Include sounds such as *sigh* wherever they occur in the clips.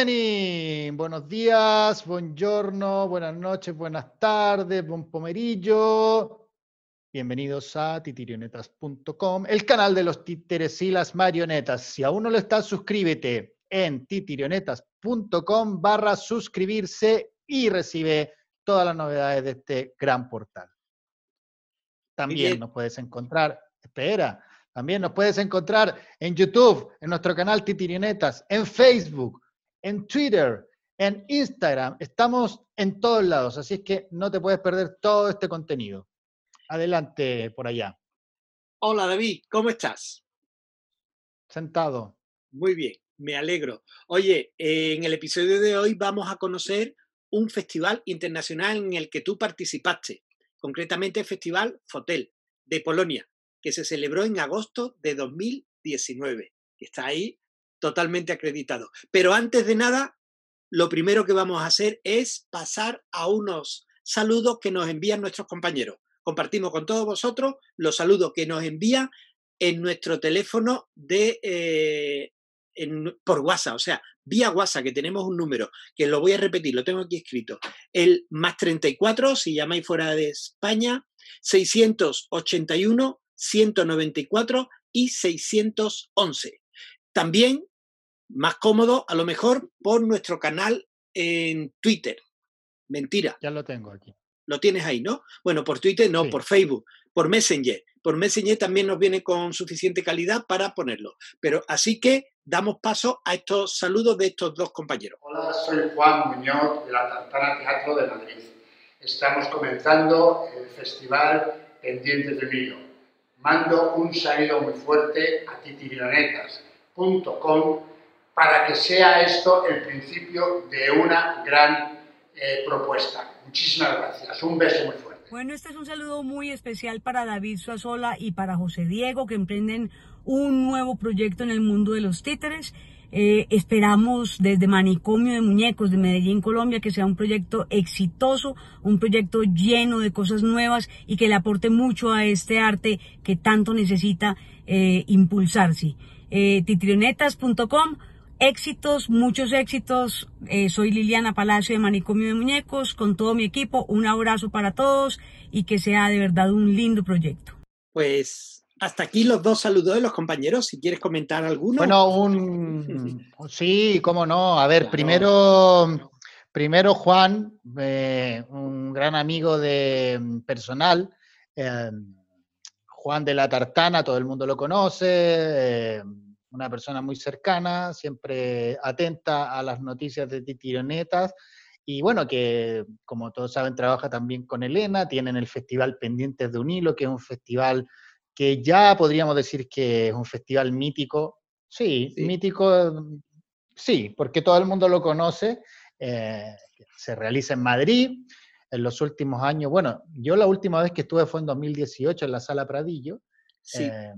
Buenos días, buongiorno, buenas noches, buenas tardes, buen pomerillo. Bienvenidos a titirionetas.com, el canal de los títeres y las marionetas. Si aún no lo estás, suscríbete en titirionetas.com barra suscribirse y recibe todas las novedades de este gran portal. También nos puedes encontrar, espera, también nos puedes encontrar en YouTube, en nuestro canal Titirionetas, en Facebook, en Twitter, en Instagram. Estamos en todos lados, así es que no te puedes perder todo este contenido. Adelante por allá. Hola David, ¿cómo estás? Sentado. Muy bien, me alegro. Oye, en el episodio de hoy vamos a conocer un festival internacional en el que tú participaste, concretamente el Festival Fotel de Polonia que se celebró en agosto de 2019. Está ahí totalmente acreditado. Pero antes de nada, lo primero que vamos a hacer es pasar a unos saludos que nos envían nuestros compañeros. Compartimos con todos vosotros los saludos que nos envían en nuestro teléfono de, eh, por WhatsApp, o sea, vía WhatsApp, que tenemos un número, que lo voy a repetir, lo tengo aquí escrito. El más 34, si llamáis fuera de España, 681 194 y 611. También, más cómodo, a lo mejor, por nuestro canal en Twitter. Mentira. Ya lo tengo aquí. Lo tienes ahí, ¿no? Bueno, por Twitter no, por Facebook, por Messenger. Por Messenger también nos viene con suficiente calidad para ponerlo. Pero así que damos paso a estos saludos de estos dos compañeros. Hola, soy Juan Muñoz de la Tartana Teatro de Madrid. Estamos comenzando el festival Pendientes de Milo mando un saludo muy fuerte a titirionetas.com para que sea esto el principio de una gran eh, propuesta. Muchísimas gracias. Un beso muy fuerte. Bueno, este es un saludo muy especial para David Suazola y para José Diego que emprenden un nuevo proyecto en el mundo de los títeres eh, esperamos desde Manicomio de Muñecos de Medellín, Colombia, que sea un proyecto exitoso, un proyecto lleno de cosas nuevas y que le aporte mucho a este arte que tanto necesita eh, impulsarse. Eh, titrionetas.com, éxitos, muchos éxitos. Eh, soy Liliana Palacio de Manicomio de Muñecos, con todo mi equipo. Un abrazo para todos y que sea de verdad un lindo proyecto. Pues hasta aquí los dos saludos de los compañeros, si quieres comentar alguno. Bueno, un *laughs* sí, cómo no. A ver, primero, primero Juan, eh, un gran amigo de personal, eh, Juan de la Tartana, todo el mundo lo conoce, eh, una persona muy cercana, siempre atenta a las noticias de Titionetas. Y bueno, que como todos saben, trabaja también con Elena, tienen el Festival Pendientes de un Hilo, que es un festival que ya podríamos decir que es un festival mítico. Sí, mítico, sí, porque todo el mundo lo conoce. Eh, se realiza en Madrid en los últimos años. Bueno, yo la última vez que estuve fue en 2018 en la Sala Pradillo. Eh,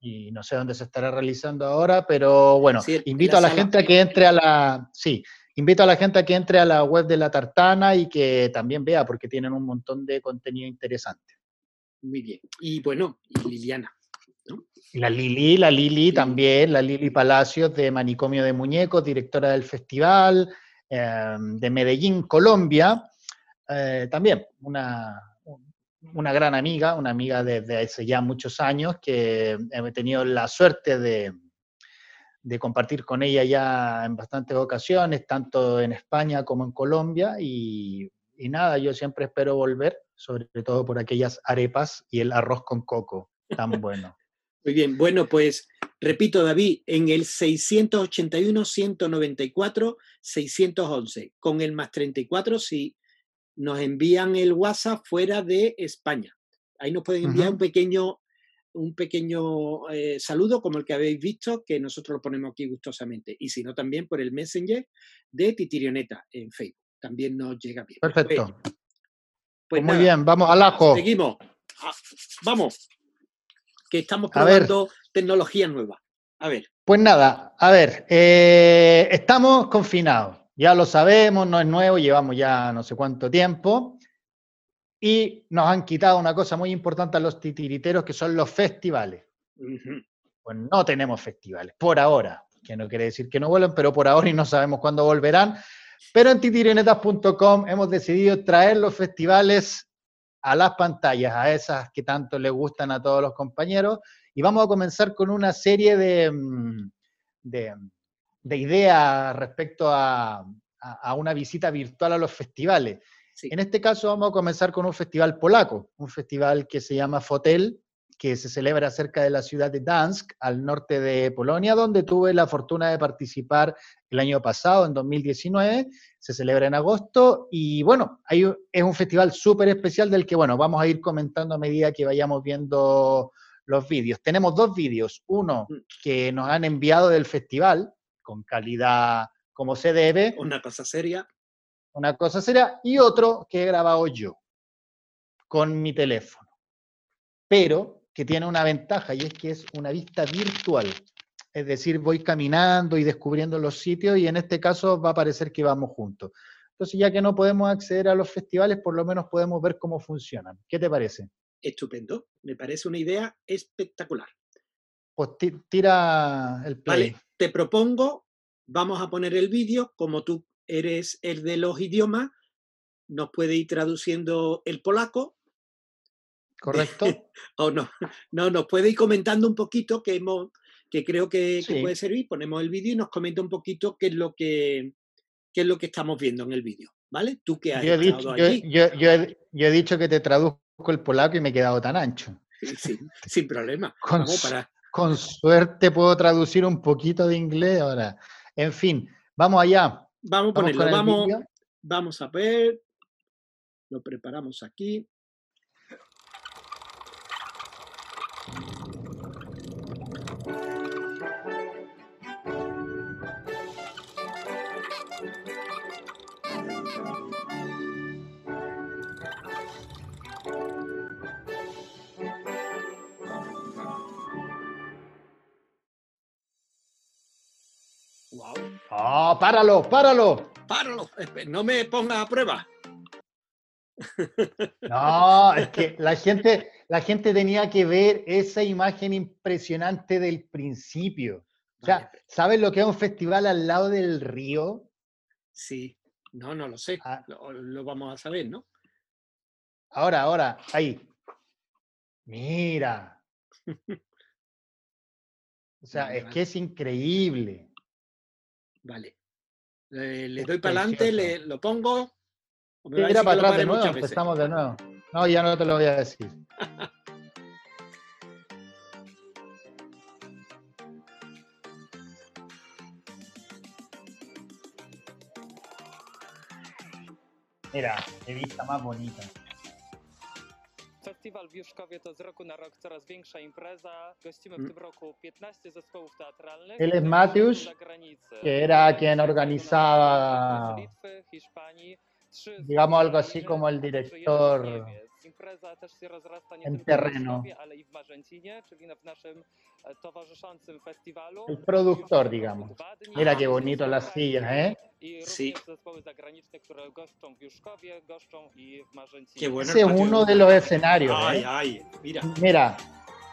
y no sé dónde se estará realizando ahora, pero bueno, invito a la gente a que entre a la, sí, invito a la gente a que entre a la web de la Tartana y que también vea, porque tienen un montón de contenido interesante. Muy bien. Y bueno, Liliana. La Lili, la Lili también, la Lili Palacios de Manicomio de Muñecos, directora del festival em, de Medellín, Colombia. Eh, también una, una gran amiga, una amiga desde hace ya muchos años que he tenido la suerte de, de compartir con ella ya en bastantes ocasiones, tanto en España como en Colombia. Y, y nada, yo siempre espero volver sobre todo por aquellas arepas y el arroz con coco, tan *laughs* bueno. Muy bien, bueno, pues repito, David, en el 681-194-611, con el más 34 si nos envían el WhatsApp fuera de España. Ahí nos pueden enviar un pequeño, un pequeño eh, saludo como el que habéis visto, que nosotros lo ponemos aquí gustosamente. Y si no, también por el Messenger de Titirioneta en Facebook. También nos llega bien. Perfecto. Pues, pues Muy bien, vamos al ajo. Seguimos. Vamos. Que estamos probando tecnología nueva. A ver. Pues nada, a ver, eh, estamos confinados. Ya lo sabemos, no es nuevo, llevamos ya no sé cuánto tiempo. Y nos han quitado una cosa muy importante a los titiriteros, que son los festivales. Pues no tenemos festivales, por ahora. que no quiere decir que no vuelvan, pero por ahora y no sabemos cuándo volverán. Pero en titirinetas.com hemos decidido traer los festivales a las pantallas, a esas que tanto les gustan a todos los compañeros. Y vamos a comenzar con una serie de, mm, de, ideas respecto a, una visita virtual a los festivales. En este caso vamos a comenzar con un festival polaco, un festival que se llama Fotel, que se celebra cerca de la ciudad de Dansk, al norte de Polonia, donde tuve la fortuna de participar el año pasado, en 2019. Se celebra en agosto y bueno, hay, es un festival súper especial del que, bueno, vamos a ir comentando a medida que vayamos viendo los vídeos. Tenemos dos vídeos, uno mm. que nos han enviado del festival, con calidad como se debe. Una cosa seria. Una cosa seria, y otro que he grabado yo, con mi teléfono. Pero que tiene una ventaja y es que es una vista virtual. Es decir, voy caminando y descubriendo los sitios y en este caso va a parecer que vamos juntos. Entonces, ya que no podemos acceder a los festivales, por lo menos podemos ver cómo funcionan. ¿Qué te parece? Estupendo, me parece una idea espectacular. Pues tira el play. Vale, te propongo, vamos a poner el vídeo, como tú eres el de los idiomas, nos puede ir traduciendo el polaco ¿correcto? *laughs* o no, no, nos puede ir comentando un poquito que, hemos, que creo que, puede servir. Ponemos el vídeo y nos comenta un poquito qué es lo que, qué es lo que estamos viendo en el vídeo. ¿Vale? Tú que has yo he, dicho, yo, yo, he, dicho que te traduzco el polaco y me he quedado tan ancho. Sí, *laughs* sin problema. Con, con suerte puedo traducir un poquito de inglés ahora. En fin, vamos allá. Vamos a ponerlo, vamos, vamos a ver. Lo preparamos aquí. ¡Ah, páralo, páralo! Páralo, no me ponga a prueba. No, es que la gente, la gente tenía que ver esa imagen impresionante del principio. O sea, ¿sabes lo que es un festival al lado del río? Sí, no, no lo sé. Ah. Lo, vamos a saber, ¿no? Ahora, ahora, ahí. Mira. *laughs* O sea, es que es increíble. Vale. le doy para adelante, le, lo pongo. Mira para atrás de nuevo, empezamos de nuevo. No, ya no te lo voy a decir. Mira, qué vista más bonita. Festiwal w Juszkowie to z roku na rok coraz większa impreza. Gościmy w tym roku 15 zespołów teatralnych. Él es Matius, que era quien organizaba, Litwy, Hiszpanii, digamos algo así como el director en terreno. El productor, digamos. Mira qué bonito las sillas, ¿eh? Sí. Qué bueno Ese es uno de los escenarios. Ay, ¿eh? ay, mira. Mira,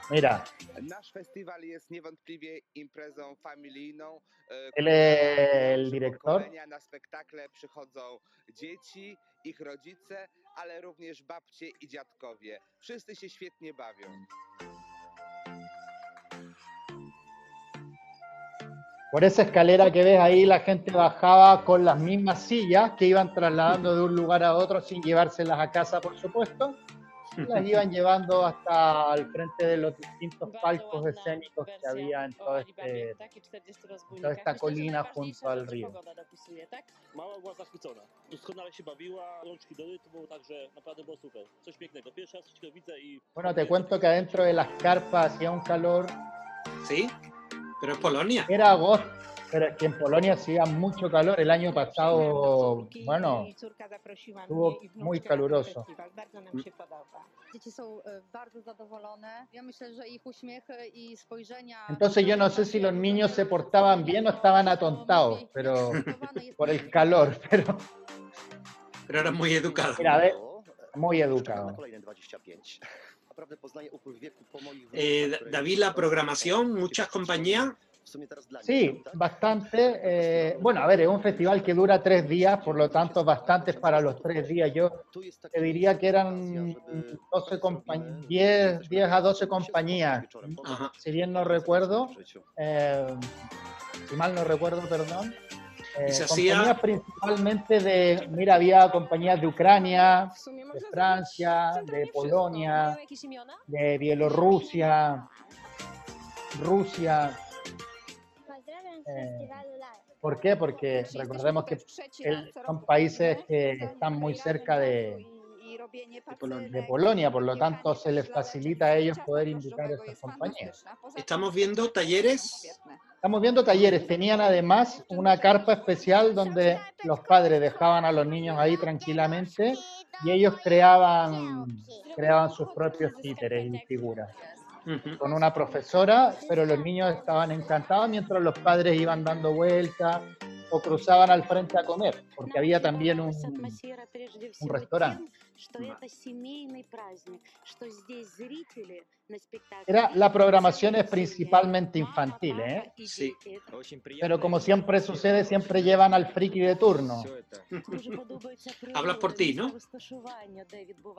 Mira. Nasz festiwal jest niewątpliwie imprezą familijną. Es el director. Na spektakle przychodzą dzieci, ich rodzice, ale również babcie i dziadkowie. Wszyscy się świetnie bawią. Por esa escalera que ves ahí, la gente bajaba con las mismas sillas que iban trasladando de un lugar a otro sin llevárselas a casa, por supuesto. *laughs* las iban llevando hasta el frente de los distintos palcos escénicos que había en todo este, toda esta colina junto al río. Mała była zachwycona. Doskonale się bawiła, rączki do rytmu, także naprawdę było super. Coś pięknego. Pierwszy raz coś widzę i... Bueno, te cuento que adentro de las carpas hacía un calor... ¿Sí? Pero es Polonia. Era agosto. Pero es que en Polonia hacía mucho calor. El año pasado, bueno, estuvo muy caluroso. Entonces yo no sé si los niños se portaban bien o estaban atontados, pero por el calor, *laughs* pero... Pero eran muy educados. Mira, a muy educados. Eh, David, la programación, muchas compañías Sí, bastante. eh, bueno, a ver, es un festival que dura tres días, por lo tanto, bastantes para los tres días. Yo te diría que eran 12 compañías, 10, 10 a 12 compañías, Ajá. si bien no recuerdo, eh, si mal no recuerdo, perdón. Eh, Y se hacía- compañías principalmente de, mira, había compañías de Ucrania, de Francia, de Polonia, de Bielorrusia, Rusia. Eh, ¿Por qué? Porque recordemos que el- son países que están muy cerca de, de Polonia, por lo tanto se les facilita a ellos poder invitar a estas compañías. Estamos viendo talleres. Estamos viendo talleres, tenían además una carpa especial donde los padres dejaban a los niños ahí tranquilamente y ellos creaban, creaban sus propios títeres y figuras. Con una profesora, pero los niños estaban encantados mientras los padres iban dando vueltas o cruzaban al frente a comer, porque había también un, un restaurante. Era, la programación es principalmente infantil, ¿eh? Sí. pero como siempre sucede, siempre llevan al friki de turno. *laughs* *laughs* Hablas por ti, ¿no?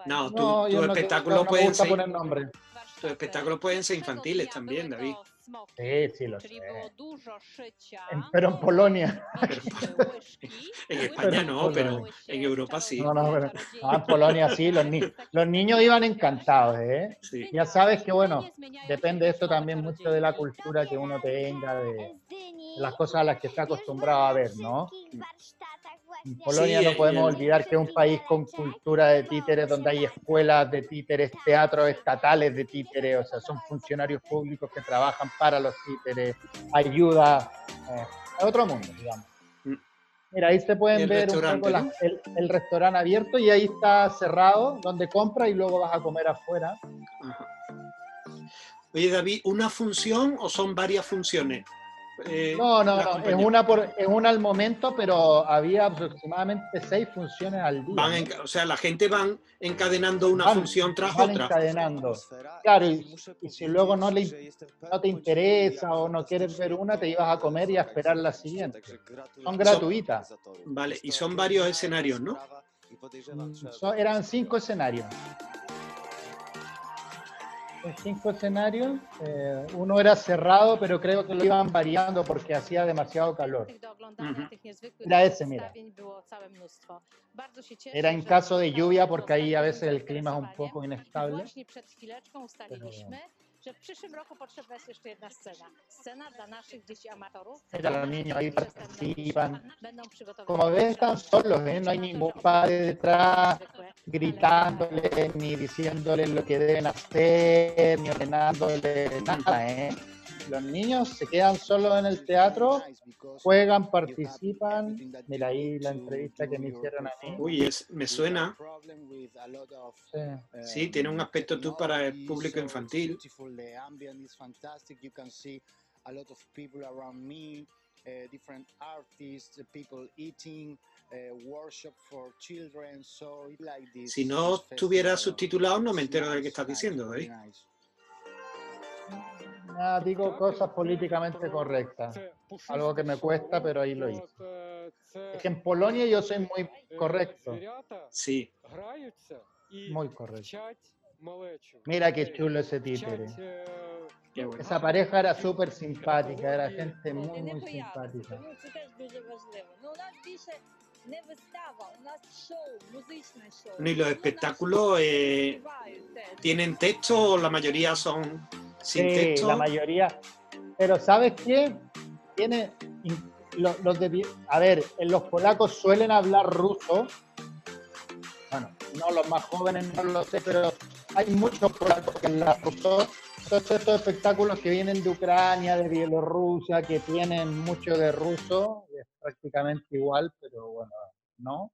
No, tu, No, tu espectáculo no pueden ser, poner nombre. tus espectáculos pueden ser infantiles también, David. Sí, sí, lo sé. En- pero en Polonia. *laughs* En España no, pero en Europa sí. No, no, pero- no, en Polonia sí, los, ni- *laughs* los niños iban encantados, ¿eh? Sí. Ya sabes que, bueno, depende esto también mucho de la cultura que uno tenga, de, de las cosas a las que está acostumbrado a ver, ¿no? En Polonia Sí, no podemos el- olvidar que es un país con cultura de títeres, donde hay escuelas de títeres, teatros estatales de títeres, o sea, son funcionarios públicos que trabajan para los títeres, ayuda, eh, a otro mundo, digamos. Mm. Mira, ahí se pueden ver un poco la- el, el restaurante abierto y ahí está cerrado, donde compras y luego vas a comer afuera. Ajá. Oye, David, ¿una función o son varias funciones? Eh, No, no, no, es una, por, es una al momento, pero había aproximadamente seis funciones al día. Van ¿no? en- o sea, la gente van encadenando una Van- función tras van otra. encadenando. Claro, y, y si luego no, le, no te interesa o no quieres ver una, te ibas a comer y a esperar la siguiente. Son gratuitas. Vale, y son varios escenarios, ¿no? Mm, so- eran cinco escenarios. Cinco escenarios. eh, uno era cerrado, pero creo que lo iban variando porque hacía demasiado calor. Mira ese, mira. Era en caso de lluvia porque ahí a veces el clima es un poco inestable. Ustaliliśmy, że w przyszłym roku potrzebna jest jeszcze jedna scena. Scena dla naszych dzieci amatorów. Mira, los niños ahí participan. Będą Como ves, están solos, ¿eh? no hay ningún padre detrás zwykłe gritándole ni diciéndole lo que deben hacer, ni ordenándole nada. ¿eh? Los niños se quedan solos en el teatro, juegan, participan. Mira ahí la entrevista que me hicieron a mí. Uy, es, me suena. Sí. Sí, tiene un aspecto tú para el público infantil. Si no estuviera subtitulado, no me entero de qué estás diciendo, David. Nada, digo cosas políticamente correctas. Algo que me cuesta, pero ahí lo hice. Es que en Polonia yo soy muy Correcto. Sí. Muy correcto. Mira qué chulo ese títere. Bueno. Esa pareja era súper simpática, era gente muy, muy simpática. Y los espectáculos eh, tienen texto o la mayoría son sin sí, texto. La mayoría. Pero ¿sabes qué? Tiene de, a ver, en los polacos suelen hablar ruso. Bueno, no los más jóvenes no lo sé, pero hay muchos polacos que hablan ruso. Todos estos espectáculos que vienen de Ucrania, de Bielorrusia, que tienen mucho de ruso, es prácticamente igual, pero bueno, no.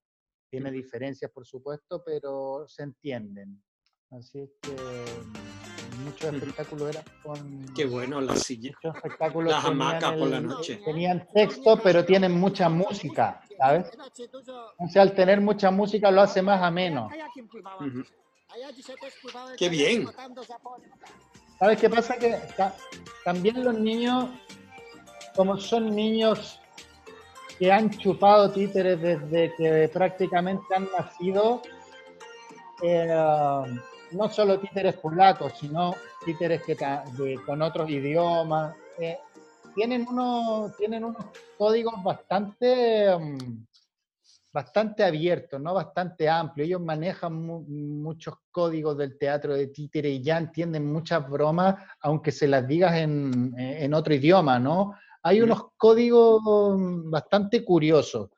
Tiene diferencias, por supuesto, pero se entienden. Así es que muchos espectáculos eran con... Qué bueno, la silla. Muchos espectáculos Las hamacas por la noche. Tenían texto, pero tienen mucha música, ¿sabes? O sea, al tener mucha música lo hace más ameno. Ujú. Qué bien. ¿Sabes qué pasa? Que ta- también los niños como son niños que han chupado títeres desde que prácticamente han nacido, eh, no solo títeres polacos, sino títeres que con otros idiomas, eh, tienen, unos, tienen unos códigos bastante, mm, bastante abiertos, ¿no? bastante amplios. Ellos manejan muchos códigos del teatro de títere y ya entienden muchas bromas, aunque se las digas en, en otro idioma, ¿no? Hay unos códigos mm, bastante curiosos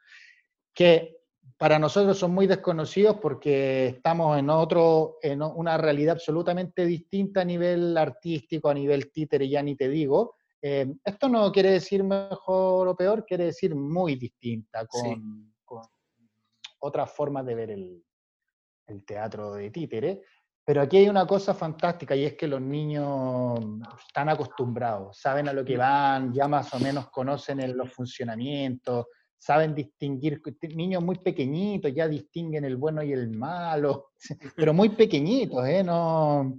que para nosotros son muy desconocidos porque estamos en otro, en una realidad absolutamente distinta a nivel artístico, a nivel títere, ya ni te digo. Eh, esto no quiere decir mejor o peor, quiere decir muy distinta, con, otras formas de ver el, teatro de títere. Pero aquí hay una cosa fantástica y es que los niños están acostumbrados, saben a lo que van, ya más o menos conocen los funcionamientos, saben distinguir, niños muy pequeñitos ya distinguen el bueno y el malo, *laughs* pero muy pequeñitos, ¿eh? No,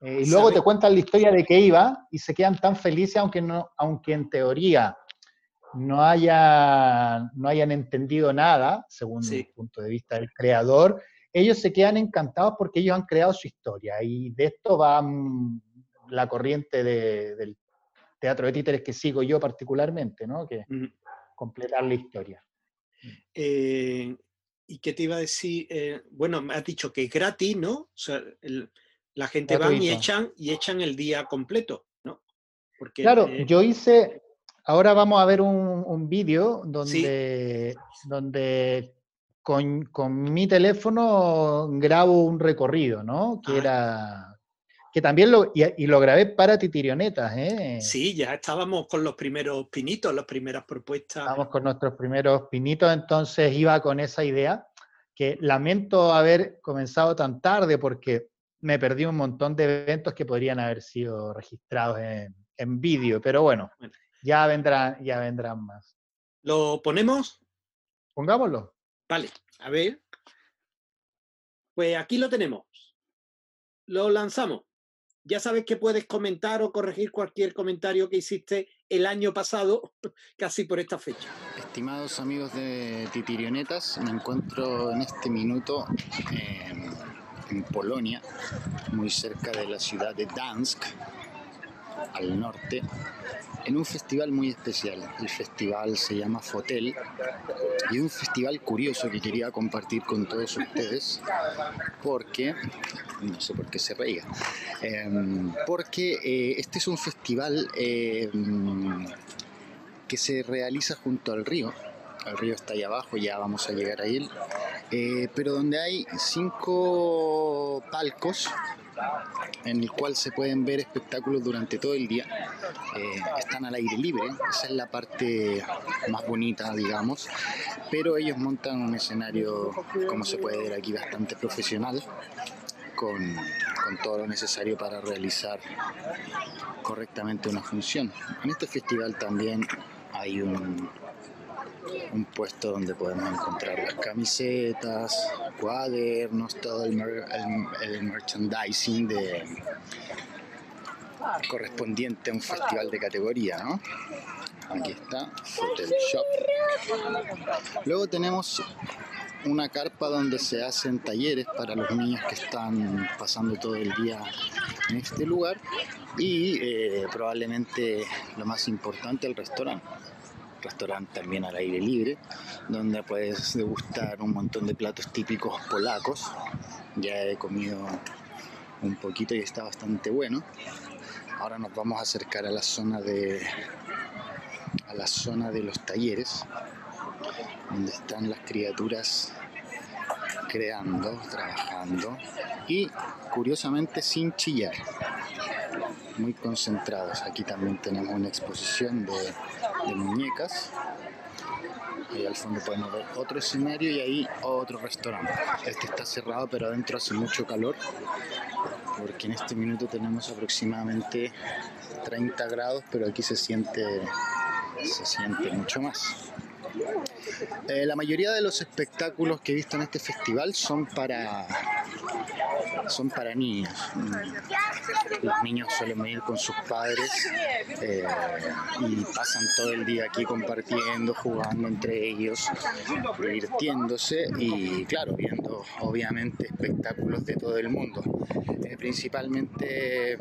eh, y luego te cuentan la historia de que iba y se quedan tan felices, aunque, no, aunque en teoría no, haya, no hayan entendido nada, según el punto de vista del creador, ellos se quedan encantados porque ellos han creado su historia. Y de esto va mm, la corriente del teatro de títeres que sigo yo particularmente, ¿no? Que, completar la historia. Eh, ¿Y qué te iba a decir? Eh, bueno, me has dicho que es gratis, ¿no? O sea, la gente va y echan, y echan el día completo, ¿no? Porque, claro, eh, yo hice, ahora vamos a ver un, vídeo donde, donde con, mi teléfono grabo un recorrido, ¿no? Que ah. era que también lo, y, lo grabé para Titirionetas, ¿eh? Sí, ya estábamos con los primeros pinitos, las primeras propuestas. Estábamos con nuestros primeros pinitos, entonces iba con esa idea, que lamento haber comenzado tan tarde porque me perdí un montón de eventos que podrían haber sido registrados en, vídeo, pero bueno, ya vendrán, ya vendrán más. ¿Lo ponemos? Pongámoslo. Vale, a ver. Pues aquí lo tenemos. Lo lanzamos ya sabes que puedes comentar o corregir cualquier comentario que hiciste el año pasado, *laughs* casi por esta fecha. Estimados amigos de Titirionetas, me encuentro en este minuto en, Polonia, muy cerca de la ciudad de Dansk, al norte, en un festival muy especial. El festival se llama Fotel y es un festival curioso que quería compartir con todos ustedes porque, no sé por qué se reía, em, porque eh, este es un festival em, que se realiza junto al río. El río está ahí abajo, ya vamos a llegar a él. Eh, pero donde hay cinco palcos en el cual se pueden ver espectáculos durante todo el día. Eh, están al aire libre, esa es la parte más bonita, digamos, pero ellos montan un escenario, como se puede ver aquí, bastante profesional, con, con todo lo necesario para realizar correctamente una función. En este festival también hay un, un puesto donde podemos encontrar las camisetas, cuadernos, todo el, merchandising de, correspondiente a un festival de categoría, ¿no? Aquí está, Photoshop. Luego tenemos una carpa donde se hacen talleres para los niños que están pasando todo el día en este lugar y eh, probablemente lo más importante el restaurante restaurante también al aire libre, donde puedes degustar un montón de platos típicos polacos. Ya he comido un poquito y está bastante bueno. Ahora nos vamos a acercar a la zona de a la zona de los talleres, donde están las criaturas creando, trabajando y curiosamente sin chillar, muy concentrados. Aquí también tenemos una exposición de de muñecas. Ahí al fondo podemos ver otro escenario y ahí otro restaurante. Este está cerrado, pero adentro hace mucho calor, porque en este minuto tenemos aproximadamente 30 grados, pero aquí se siente, se siente mucho más. Eh, la mayoría de los espectáculos que he visto en este festival son para, son para niños. Mm. Los niños suelen venir con sus padres eh, y pasan todo el día aquí compartiendo, jugando entre ellos, divirtiéndose y claro, viendo obviamente espectáculos de todo el mundo. Eh, principalmente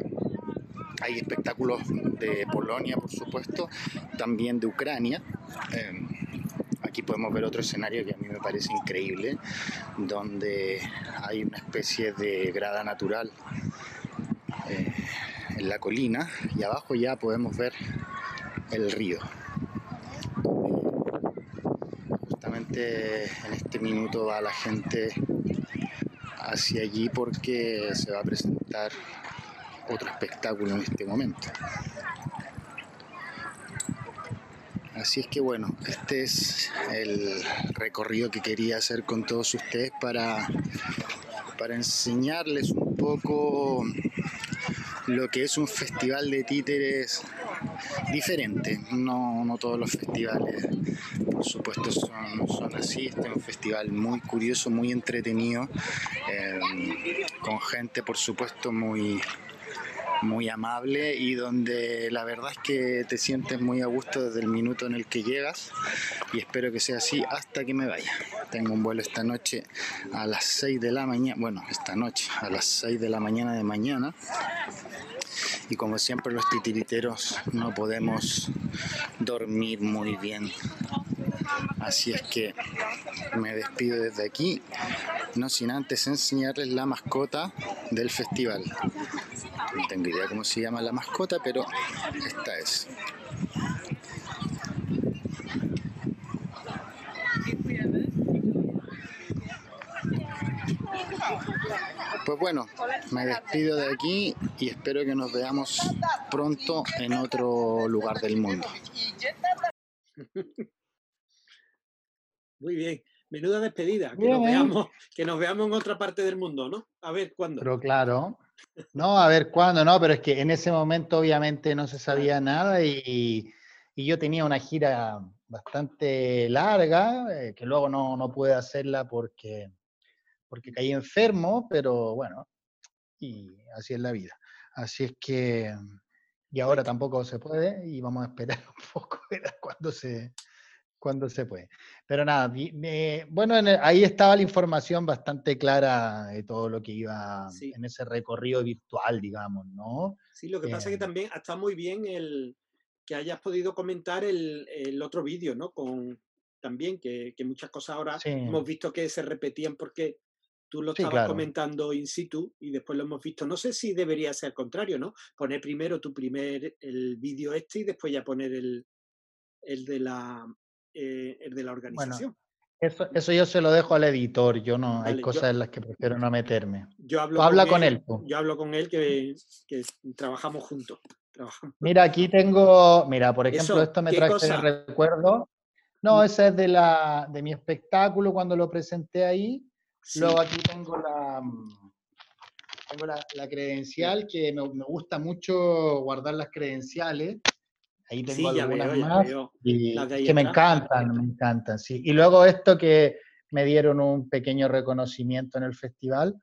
hay espectáculos de Polonia, por supuesto, también de Ucrania. Em, aquí podemos ver otro escenario que me parece increíble, donde hay una especie de grada natural eh, en la colina y abajo ya podemos ver el río. Justamente en este minuto va la gente hacia allí porque se va a presentar otro espectáculo en este momento. Así es que bueno, este es el recorrido que quería hacer con todos ustedes para, para enseñarles un poco lo que es un festival de títeres diferente. No, no todos los festivales, por supuesto, son, así. Este es un festival muy curioso, muy entretenido, eh, con gente, por supuesto, muy, muy amable y donde la verdad es que te sientes muy a gusto desde el minuto en el que llegas y espero que sea así hasta que me vaya. Tengo un vuelo esta noche a las 6 de la mañana, bueno, esta noche a las 6 de la mañana de mañana y como siempre los titiriteros no podemos dormir muy bien. Así es que me despido desde aquí, no sin antes enseñarles la mascota del festival. No tengo idea cómo se llama la mascota, pero esta es. Pues bueno, me despido de aquí y espero que nos veamos pronto en otro lugar del mundo. *laughs* Muy bien. Menuda despedida. Que nos, veamos, que nos veamos en otra parte del mundo, ¿no? A ver cuándo. Pero claro. No, a ver cuándo, no, pero es que en ese momento obviamente no se sabía nada y, y yo tenía una gira bastante larga, eh, que luego no, no pude hacerla porque, porque caí enfermo, pero bueno, y así es la vida. Así es que, y ahora tampoco se puede y vamos a esperar *laughs* un poco cuando se, cuando se puede. Pero nada, bueno, ahí estaba la información bastante clara de todo lo que iba en ese recorrido virtual, digamos, ¿no? Sí, lo que pasa es que eh, también está muy bien el que hayas podido comentar el, otro vídeo, ¿no? Con también que, muchas cosas ahora hemos visto que se repetían porque tú lo estabas comentando in situ y después lo hemos visto. No sé si debería ser al contrario, ¿no? Poner primero tu primer el vídeo este y después ya poner el, el de la eh, el de la organización. eso, eso, yo se lo dejo al editor, yo no, hay cosas en las que prefiero no meterme. Yo hablo habla con él. Yo hablo con él que, que trabajamos juntos. Mira, aquí tengo, mira, por ejemplo, esto me trae el recuerdo. No, mm. ese es de, la, de mi espectáculo cuando lo presenté ahí. Luego aquí tengo la, tengo la, la credencial, que me, me, gusta mucho guardar las credenciales. Ahí tengo algunas más que me encantan, me encantan, sí. Y luego esto que me dieron un pequeño reconocimiento en el festival.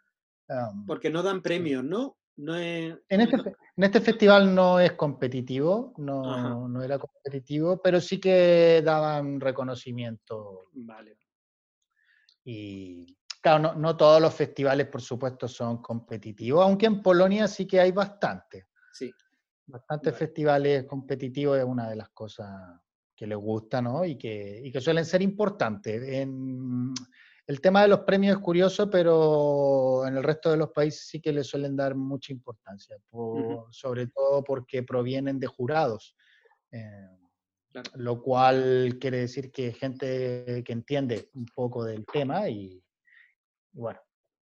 Porque no dan premios, ¿no? No es, en, este, en este festival no es competitivo, no, no, era competitivo, pero sí que daban reconocimiento. Vale. Y claro, no, no, todos los festivales, por supuesto, son competitivos, aunque en Polonia sí que hay bastante. Sí. Bastantes festivales competitivos es una de las cosas que les gusta, ¿no? Y que, y que suelen ser importantes. En, el tema de los premios es curioso, pero en el resto de los países sí que le suelen dar mucha importancia, sobre todo porque provienen de jurados. Eh, lo cual quiere decir que gente que entiende un poco del tema y, bueno,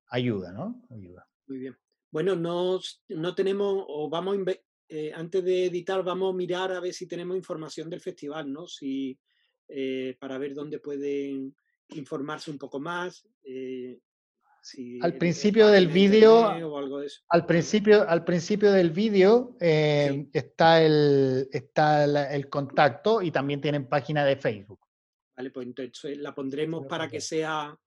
ayuda, ¿no? Ayuda. Muy bien. Bueno, no, no tenemos, o vamos a eh, antes de editar vamos a mirar a ver si tenemos información del festival, ¿no? Si, eh, para ver dónde pueden informarse un poco más. Eh, al principio del vídeo, al principio, al principio del vídeo está, el, está el contacto y también tienen página de Facebook. Vale, pues entonces la pondremos para que sea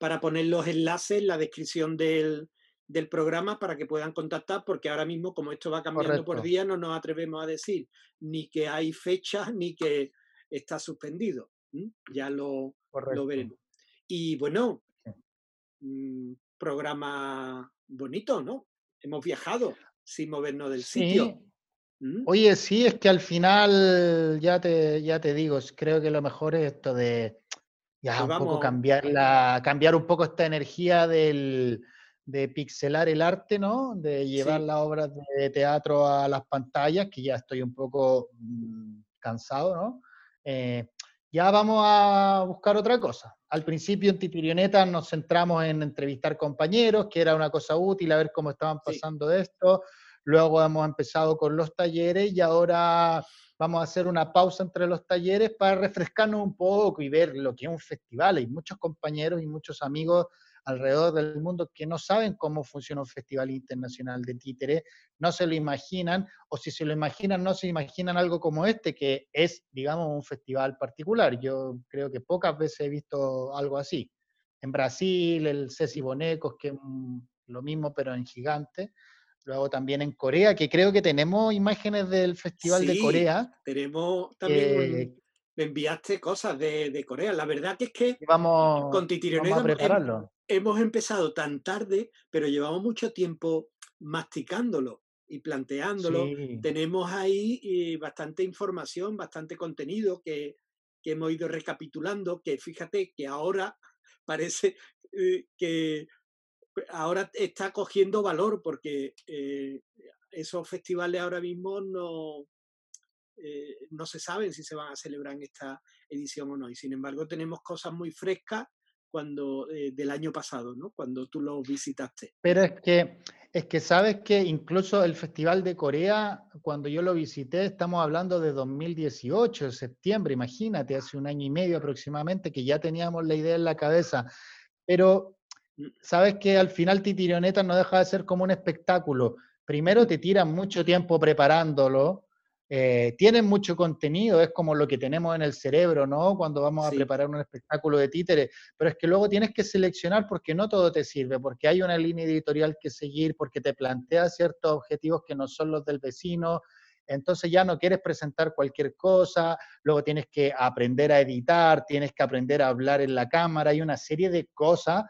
para poner los enlaces en la descripción del, del programa para que puedan contactar, porque ahora mismo, como esto va cambiando por día, no nos atrevemos a decir ni que hay fecha ni que está suspendido. Ya lo, veremos. Y bueno, Sí. mm, programa bonito, ¿no? Hemos viajado sin movernos del sitio. Oye, sí, es que al final, ya te, ya te digo, creo que lo mejor es esto de ya Pues un poco cambiar la, cambiar un poco esta energía del, de pixelar el arte, ¿no? De llevar sí, las obras de teatro a las pantallas, que ya estoy un poco mm, cansado, ¿no? Eh, ya vamos a buscar otra cosa. Al principio en Titirioneta nos centramos en entrevistar compañeros, que era una cosa útil, a ver cómo estaban sí. pasando esto. Luego hemos empezado con los talleres y ahora vamos a hacer una pausa entre los talleres para refrescarnos un poco y ver lo que es un festival. Hay muchos compañeros y muchos amigos alrededor del mundo que no saben cómo funciona un festival internacional de títeres, no se lo imaginan, o si se lo imaginan, no se imaginan algo como este, que es, digamos, un festival particular. Yo creo que pocas veces he visto algo así. En Brasil, el Ceci Bonecos, que es lo mismo, pero en gigante. Luego también en Corea, que creo que tenemos imágenes del Festival de Sí, Corea. tenemos también un... que Me enviaste cosas de, de Corea. La verdad que es que vamos, con vamos a prepararlo. Hemos empezado tan tarde, pero llevamos mucho tiempo masticándolo y planteándolo. Sí, Tenemos ahí eh, bastante información, bastante contenido que, que hemos ido recapitulando, que fíjate que ahora *laughs* parece eh, que ahora está cogiendo valor porque eh, esos festivales ahora mismo no, eh, no se saben si se van a celebrar en esta edición o no. Y sin embargo tenemos cosas muy frescas cuando eh, del año pasado, ¿no? Cuando tú los visitaste. pero es que, es que sabes que incluso el Festival de Corea, cuando yo lo visité, estamos hablando de 2018, septiembre, imagínate, hace un año y medio aproximadamente, que ya teníamos la idea en la cabeza. Pero Mm, sabes que al final Titirioneta no deja de ser como un espectáculo. Primero te tiran mucho tiempo preparándolo, eh, tienen mucho contenido, es como lo que tenemos en el cerebro, ¿no? Cuando vamos a Sí, preparar un espectáculo de títeres, pero es que luego tienes que seleccionar porque no todo te sirve, porque hay una línea editorial que seguir, porque te plantea ciertos objetivos que no son los del vecino, entonces ya no quieres presentar cualquier cosa, luego tienes que aprender a editar, tienes que aprender a hablar en la cámara, hay una serie de cosas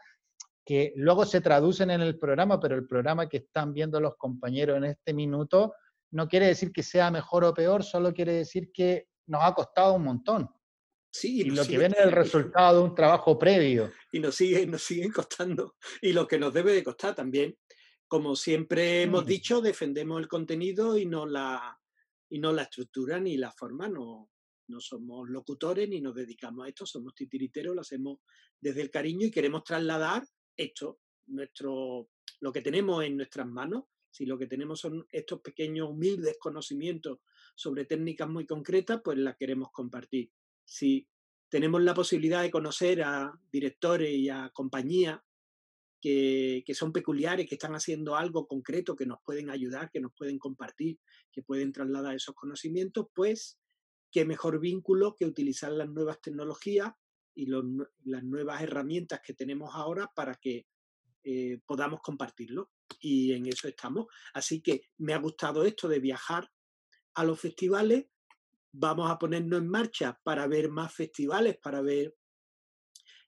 que luego se traducen en el programa, pero el programa que están viendo los compañeros en este minuto no quiere decir que sea mejor o peor, solo quiere decir que nos ha costado un montón. sí, y lo que ven es el resultado de un trabajo previo. y nos sigue, nos siguen costando. Y lo que nos debe de costar también. Como siempre hemos Mm. dicho, defendemos el contenido y no la, y no la estructura ni la forma. No, no somos locutores ni nos dedicamos a esto, somos titiriteros, lo hacemos desde el cariño y queremos trasladar esto, nuestro, lo que tenemos en nuestras manos. Si lo que tenemos son estos pequeños, humildes conocimientos sobre técnicas muy concretas, pues las queremos compartir. Si tenemos la posibilidad de conocer a directores y a compañías que, son peculiares, que están haciendo algo concreto, que nos pueden ayudar, que nos pueden compartir, que pueden trasladar esos conocimientos, pues qué mejor vínculo que utilizar las nuevas tecnologías y las nuevas herramientas que tenemos ahora para que eh, podamos compartirlo. Y en eso estamos. Así que me ha gustado esto de viajar a los festivales. Vamos a ponernos en marcha para ver más festivales, para ver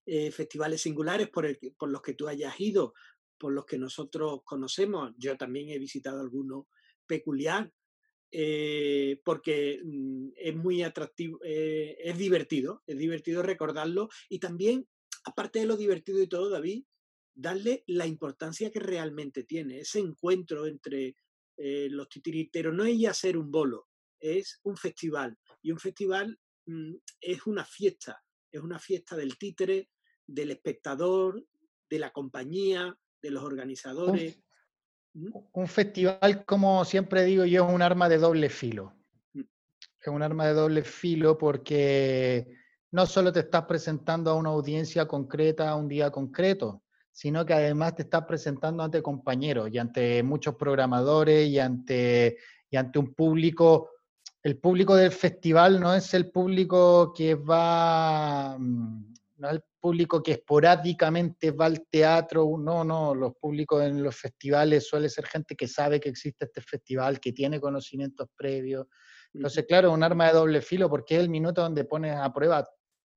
eh, festivales singulares por, el por los que tú hayas ido, por los que nosotros conocemos. Yo también he visitado alguno peculiar, eh, porque mm, es muy atractivo, eh, es divertido, es divertido recordarlo y también, aparte de lo divertido y todo, David, darle la importancia que realmente tiene, ese encuentro entre eh, los titiriteros. No es ya ser un bolo, es un festival y un festival mm, es una fiesta, es una fiesta del títere, del espectador, de la compañía, de los organizadores. un festival, como siempre digo yo, es un arma de doble filo. Mm, Es un arma de doble filo porque no solo te estás presentando a una audiencia concreta, a un día concreto, sino que además te estás presentando ante compañeros y ante muchos programadores y ante, y ante un público. El público del festival no es el público que va, mm, no es el público que esporádicamente va al teatro, no, no, los públicos en los festivales suele ser gente que sabe que existe este festival, que tiene conocimientos previos. Entonces, claro, es un arma de doble filo porque es el minuto donde pones a prueba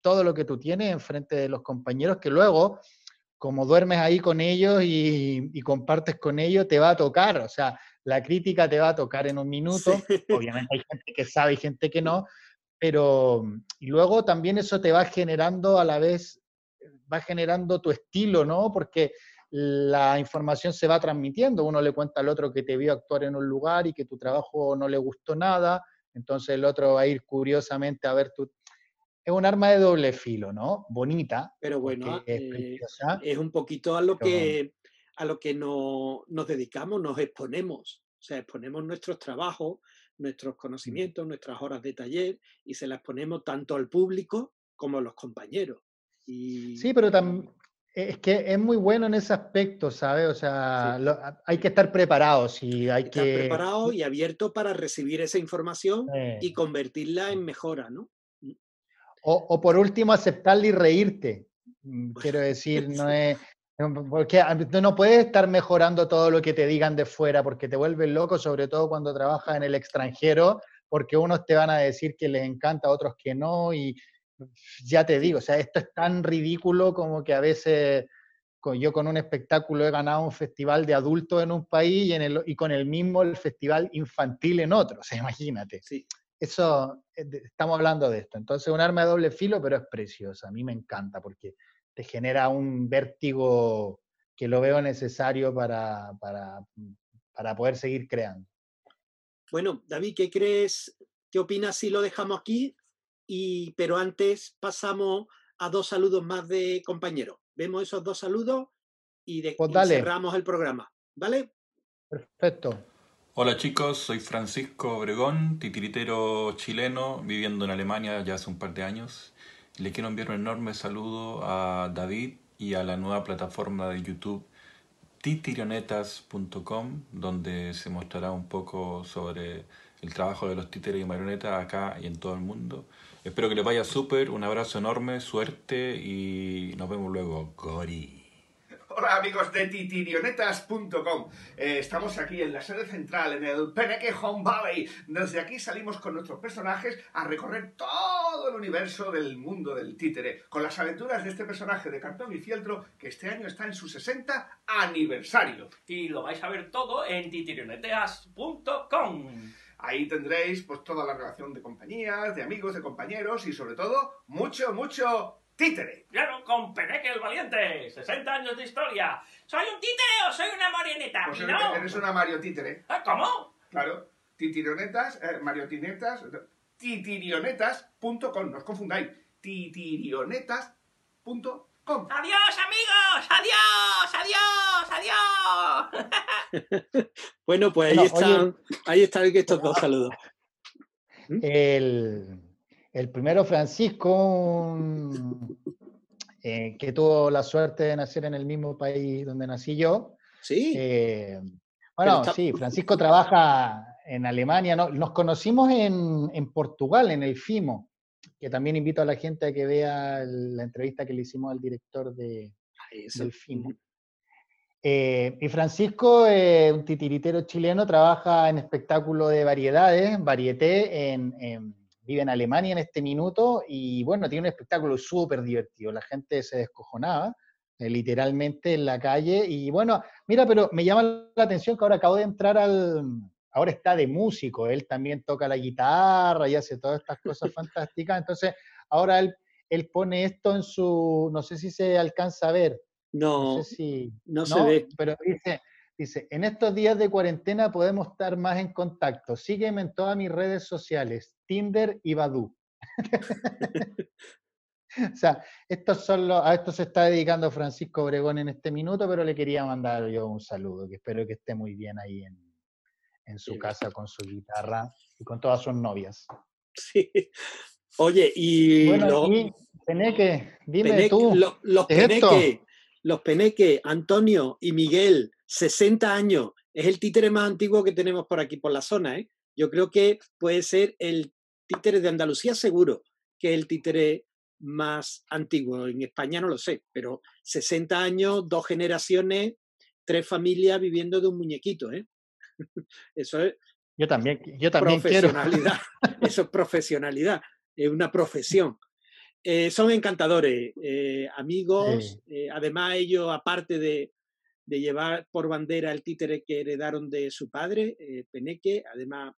todo lo que tú tienes en frente de los compañeros que luego, como duermes ahí con ellos y, y compartes con ellos, te va a tocar. O sea, la crítica te va a tocar en un minuto. Obviamente hay gente que sabe y gente que no, pero y luego también eso te va generando a la vez, va generando tu estilo, ¿no? Porque la información se va transmitiendo, uno le cuenta al otro que te vio actuar en un lugar y que tu trabajo no le gustó nada, entonces el otro va a ir curiosamente a ver tu... Es un arma de doble filo, ¿no? Bonita. Pero bueno, es, eh, es un poquito a lo pero- que, a lo que no- nos dedicamos, nos exponemos. O sea, exponemos nuestros trabajos, nuestros conocimientos, nuestras horas de taller y se las ponemos tanto al público como a los compañeros. Y Sí, pero tam- es que es muy bueno en ese aspecto, ¿sabes? O sea, lo- hay que estar preparados y hay estar que... preparado y abierto para recibir esa información y convertirla en mejora, ¿no? O, o por último, aceptarle y reírte. Mm, Quiero decir, *laughs* no es. Porque a- tú no puedes estar mejorando todo lo que te digan de fuera, porque te vuelves loco, sobre todo cuando trabajas en el extranjero, porque unos te van a decir que les encanta, otros que no, y ya te digo, o sea, esto es tan ridículo como que a veces yo con un espectáculo he ganado un festival de adultos en un país y, en el, y con el mismo el festival infantil en otro, o sea, imagínate. Sí. Eso, eh, estamos hablando de esto. Entonces, un arma de doble filo, pero es preciosa. A mí me encanta porque te genera un vértigo que lo veo necesario para, para, para poder seguir creando. Bueno, David, ¿qué crees? ¿Qué opinas si lo dejamos aquí? Y, pero antes pasamos a dos saludos más de compañeros. Vemos esos dos saludos y, de, Pues y cerramos el programa. ¿Vale? Perfecto. Hola chicos, soy Francisco Obregón, titiritero chileno, viviendo en Alemania ya hace un par de años. Le quiero enviar un enorme saludo a David y a la nueva plataforma de YouTube titirionetas.com, donde se mostrará un poco sobre el trabajo de los títeres y marionetas acá y en todo el mundo. Espero que les vaya súper, un abrazo enorme, suerte y nos vemos luego. Gori. Hola amigos de titirionetas.com. Eh, estamos aquí en la sede central, en el Peneque Home Valley. Desde aquí salimos con nuestros personajes a recorrer todo el universo del mundo del títere, con las aventuras de este personaje de cartón y fieltro que este año está en su 60 aniversario. Y lo vais a ver todo en titirioneteas.com. Ahí tendréis pues toda la relación de compañías, de amigos, de compañeros y sobre todo mucho, mucho títere. Claro, con Peneque el Valiente, 60 años de historia. ¿Soy un títere o soy una marioneta? Pues no. eres una Mario títere. Ah, ¿Cómo? Claro, titirionetas, eh, mariotinetas, titirionetas.com, no os confundáis, titirionetas.com. ¡Adiós, amigos! ¡Adiós! ¡Adiós! ¡Adiós! *laughs* Bueno, pues ahí están, oye- ahí están estos dos saludos. El, el primero, Francisco, eh, que tuvo la suerte de nacer en el mismo país donde nací yo. Sí. Eh, bueno, está- sí, Francisco trabaja en Alemania. ¿no? Nos conocimos en, en Portugal, en el FIMO, que también invito a la gente a que vea la entrevista que le hicimos al director de, Eso. del FIMO. Eh, y Francisco, un titiritero chileno, trabaja en espectáculo de variedades, varieté, en, en- vive en Alemania en este minuto y bueno, tiene un espectáculo súper divertido. La gente se descojonaba eh, literalmente en la calle y bueno, mira, pero me llama la atención que ahora acabo de entrar al... Ahora está de músico, él también toca la guitarra y hace todas estas cosas *laughs* fantásticas. Entonces, ahora él, él pone esto en su, no sé si se alcanza a ver, No, no sé si. no se ve. Pero dice, dice, en estos días de cuarentena podemos estar más en contacto. Sígueme en todas mis redes sociales, Tinder y Badoo. *laughs* o sea, estos son los, a esto se está dedicando Francisco Obregón en este minuto, pero le quería mandar yo un saludo, que espero que esté muy bien ahí en, en su casa con su guitarra y con todas sus novias. Sí. Oye, y, Bueno, lo- y Peneque, dime Peneque- tú. lo- los. Peneque, los Peneque, Antonio y Miguel, 60 años, es el títere más antiguo que tenemos por aquí, por la zona, ¿eh? Yo creo que puede ser el títere de Andalucía seguro, que es el títere más antiguo. En España no lo sé, pero 60 años, dos generaciones, tres familias viviendo de un muñequito. ¿eh? *laughs* Eso es Yo también, yo también quiero. profesionalidad. *laughs* Eso es profesionalidad, es una profesión. Eh, son encantadores, eh, amigos. eh, además, ellos, aparte de, de llevar por bandera el títere que heredaron de su padre, eh, Peneque, además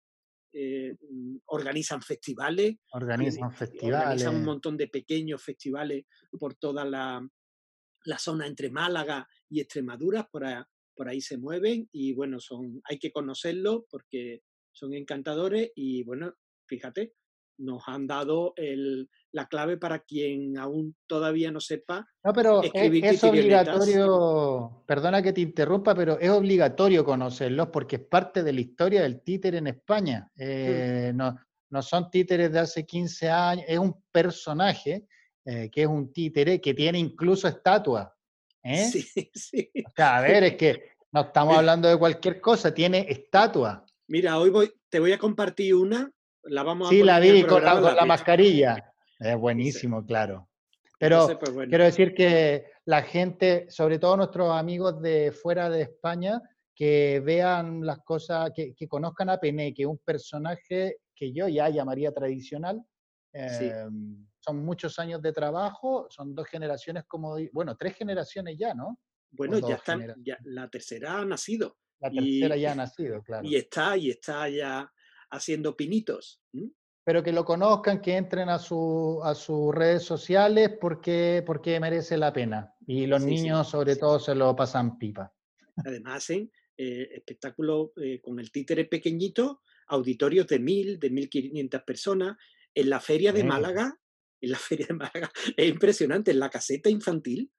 eh, mm, organizan festivales. Organizan festivales. Organizan un montón de pequeños festivales por toda la, la zona entre Málaga y Extremadura, por, a- por ahí se mueven y bueno, son, hay que conocerlos porque son encantadores y bueno, fíjate, nos han dado el- la clave para quien aún todavía no sepa No, pero es, escribir es titirionetas. obligatorio, perdona que te interrumpa, pero es obligatorio conocerlos porque es parte de la historia del títere en España. Eh, no, no son títeres de hace 15 años, es un personaje eh, que es un títere que tiene incluso estatua. ¿eh? Sí, *laughs* sí. O sea, a ver, es que no estamos *laughs* hablando de cualquier cosa, tiene estatua. Mira, hoy voy, te voy a compartir una, la vamos a Sí, la vi con la, con la mascarilla. *laughs* Es buenísimo, claro. Pero Entonces, pues, bueno. quiero decir que la gente, sobre todo nuestros amigos de fuera de España, que vean las cosas, que, que conozcan a Pené, que es un personaje que yo ya llamaría tradicional. Sí. eh, Son muchos años de trabajo, son dos generaciones, como, bueno, tres generaciones ya, ¿no? Bueno, ya dos está, genera- ya, la tercera ha nacido. La y- tercera ya ha *laughs* nacido, claro. Y está, y está ya haciendo pinitos. ¿m? pero que lo conozcan, que entren a, su, a sus redes sociales porque, porque merece la pena. Y los Sí, sí, niños, sobre todo, se lo pasan pipa. Además hacen eh, espectáculos eh, con el títere pequeñito, auditorios de mil, de mil quinientas personas. En la feria de Sí. Málaga, en la *laughs* feria de Málaga, es impresionante, en la caseta infantil,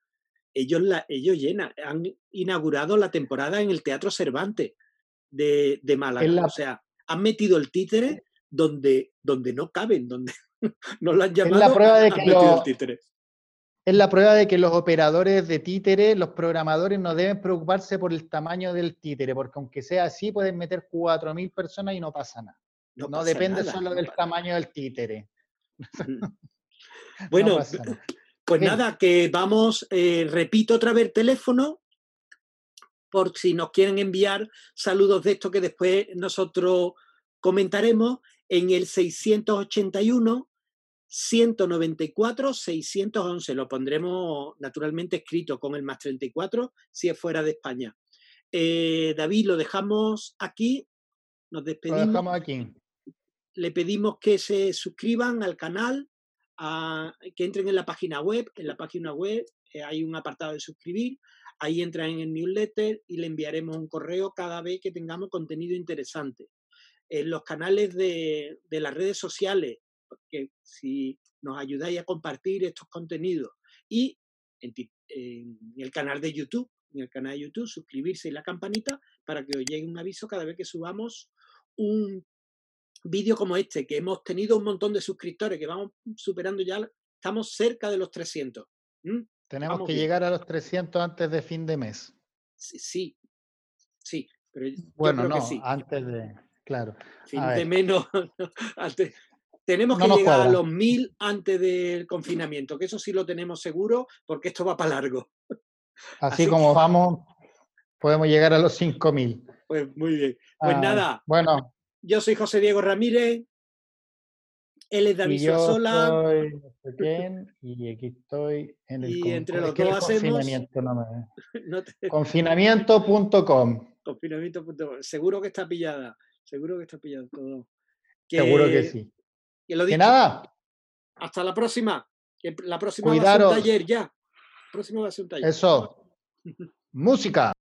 ellos, la, ellos llenan, han inaugurado la temporada en el Teatro Cervantes de, de Málaga. la- O sea, han metido el títere donde, donde no caben, donde *laughs* no lo han Es llamado, la prueba de han que metido lo- el títere. Es la prueba de que los operadores de títere, los programadores, no deben preocuparse por el tamaño del títere, porque aunque sea así, pueden meter 4.000 personas y no pasa nada. No No, pasa depende nada, solo no del tamaño del títere. *laughs* Bueno, pasa nada. pues nada, que vamos, eh, repito otra vez el teléfono, por si nos quieren enviar saludos de esto que después nosotros comentaremos en el 681 194 611. Lo pondremos naturalmente escrito con el más 34 si es fuera de España. Eh, David, lo dejamos aquí. Nos Lo despedimos dejamos aquí. le pedimos que se suscriban al canal, a- que entren en la página web. En la página web eh, hay un apartado de suscribir, ahí entran en el newsletter y le enviaremos un correo cada vez que tengamos contenido interesante. En los canales de, las redes sociales, que si nos ayudáis a compartir estos contenidos y en, el canal de YouTube, en el canal de YouTube, suscribirse y la campanita para que os llegue un aviso cada vez que subamos un vídeo como este, que hemos tenido un montón de suscriptores, que vamos superando ya, estamos cerca de los 300. ¿m? Tenemos Vamos que bien. llegar a los 300 antes de fin de mes. Sí, sí, sí, pero Bueno, no, sí. antes de. Claro. Fin A de ver. menos. *laughs* antes- tenemos que llegar a los 1000 antes del confinamiento, que eso sí lo tenemos seguro, porque esto va para largo. *laughs* Así, Así como que- vamos, podemos llegar a los 5000. Pues muy bien. Pues Ah, nada, Bueno, yo soy José Diego Ramírez, él es David Suazola. soy no sé quién, y aquí estoy en el Y entre los que dos hacemos- confinamiento no me- *laughs* no te- *laughs* Confinamiento.com. Confinamiento.com. Seguro que está pillada. Seguro que está pillado todo. Seguro que sí. Que lo Que dicho, nada, hasta la próxima. que la próxima va a ser Cuidaros. un taller ya. La próxima va a ser un taller. eso. *laughs* Música.